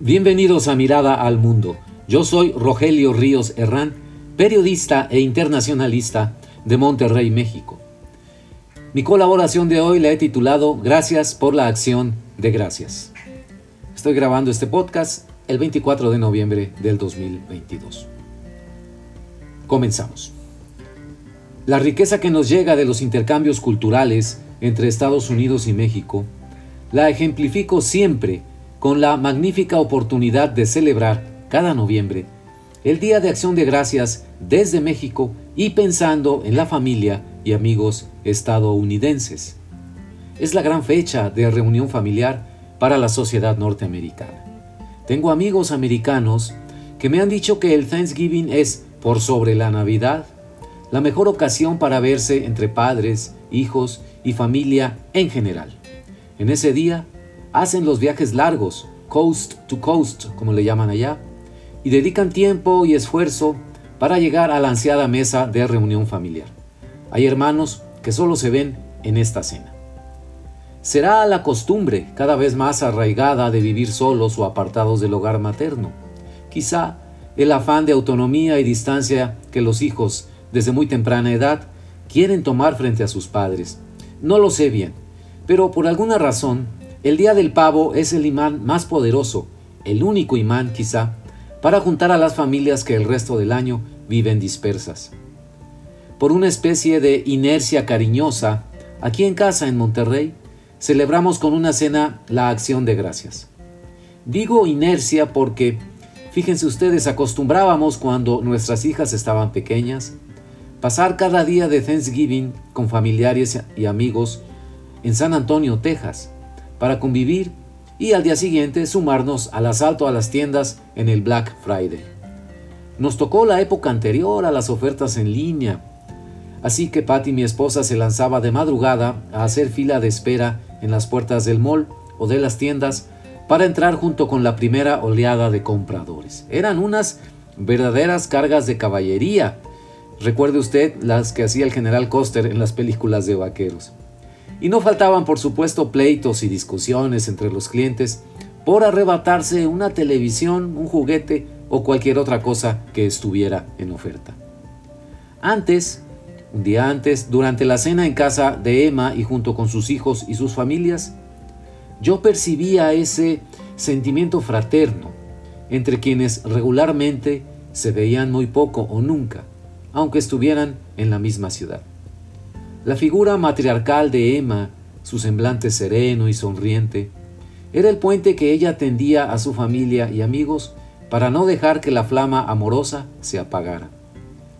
Bienvenidos a Mirada al Mundo. Yo soy Rogelio Ríos Herrán, periodista e internacionalista de Monterrey, México. Mi colaboración de hoy la he titulado Gracias por la acción de gracias. Estoy grabando este podcast el 24 de noviembre del 2022. Comenzamos. La riqueza que nos llega de los intercambios culturales entre Estados Unidos y México la ejemplifico siempre con la magnífica oportunidad de celebrar cada noviembre el Día de Acción de Gracias desde México y pensando en la familia y amigos estadounidenses. Es la gran fecha de reunión familiar para la sociedad norteamericana. Tengo amigos americanos que me han dicho que el Thanksgiving es, por sobre la Navidad, la mejor ocasión para verse entre padres, hijos y familia en general. En ese día hacen los viajes largos, coast to coast, como le llaman allá, y dedican tiempo y esfuerzo para llegar a la ansiada mesa de reunión familiar. Hay hermanos que solo se ven en esta cena. Será la costumbre cada vez más arraigada de vivir solos o apartados del hogar materno. Quizá el afán de autonomía y distancia que los hijos desde muy temprana edad quieren tomar frente a sus padres. No lo sé bien, pero por alguna razón el día del pavo es el imán más poderoso, el único imán quizá, para juntar a las familias que el resto del año viven dispersas. Por una especie de inercia cariñosa, aquí en casa en Monterrey, celebramos con una cena la acción de gracias. Digo inercia porque, fíjense ustedes, acostumbrábamos cuando nuestras hijas estaban pequeñas, pasar cada día de Thanksgiving con familiares y amigos en San Antonio, Texas, para convivir y al día siguiente sumarnos al asalto a las tiendas en el Black Friday. Nos tocó la época anterior a las ofertas en línea, así que Patty, mi esposa, se lanzaba de madrugada a hacer fila de espera en las puertas del mall o de las tiendas para entrar junto con la primera oleada de compradores. Eran unas verdaderas cargas de caballería. Recuerde usted las que hacía el general Coster en las películas de vaqueros. Y no faltaban, por supuesto, pleitos y discusiones entre los clientes por arrebatarse una televisión, un juguete o cualquier otra cosa que estuviera en oferta. Antes, un día antes, durante la cena en casa de Emma y junto con sus hijos y sus familias, yo percibía ese sentimiento fraterno entre quienes regularmente se veían muy poco o nunca, aunque estuvieran en la misma ciudad. La figura matriarcal de Emma, su semblante sereno y sonriente, era el puente que ella tendía a su familia y amigos para no dejar que la flama amorosa se apagara.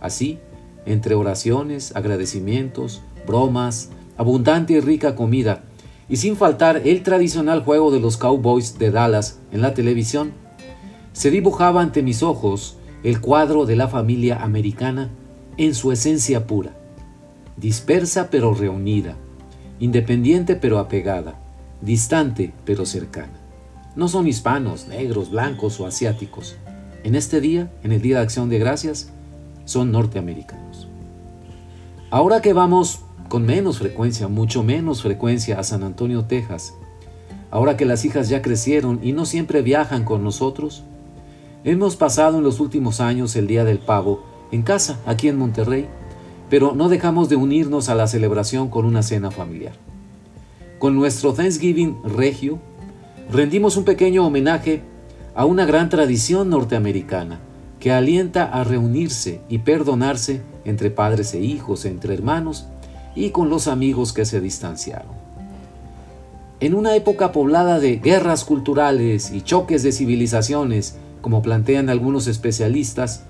Así, entre oraciones, agradecimientos, bromas, abundante y rica comida, y sin faltar el tradicional juego de los Cowboys de Dallas en la televisión, se dibujaba ante mis ojos el cuadro de la familia americana en su esencia pura dispersa pero reunida, independiente pero apegada, distante pero cercana. No son hispanos, negros, blancos o asiáticos. En este día, en el Día de Acción de Gracias, son norteamericanos. Ahora que vamos con menos frecuencia, mucho menos frecuencia a San Antonio, Texas, ahora que las hijas ya crecieron y no siempre viajan con nosotros, hemos pasado en los últimos años el Día del Pavo en casa, aquí en Monterrey, pero no dejamos de unirnos a la celebración con una cena familiar. Con nuestro Thanksgiving regio, rendimos un pequeño homenaje a una gran tradición norteamericana que alienta a reunirse y perdonarse entre padres e hijos, entre hermanos y con los amigos que se distanciaron. En una época poblada de guerras culturales y choques de civilizaciones, como plantean algunos especialistas,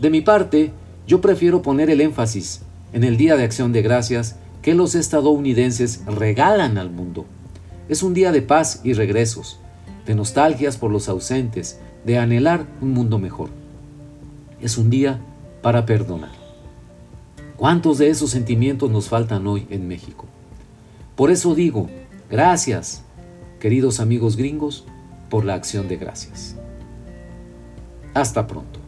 de mi parte yo prefiero poner el énfasis en el Día de Acción de Gracias que los estadounidenses regalan al mundo. Es un día de paz y regresos, de nostalgias por los ausentes, de anhelar un mundo mejor. Es un día para perdonar. ¿Cuántos de esos sentimientos nos faltan hoy en México? Por eso digo, gracias, queridos amigos gringos, por la acción de gracias. Hasta pronto.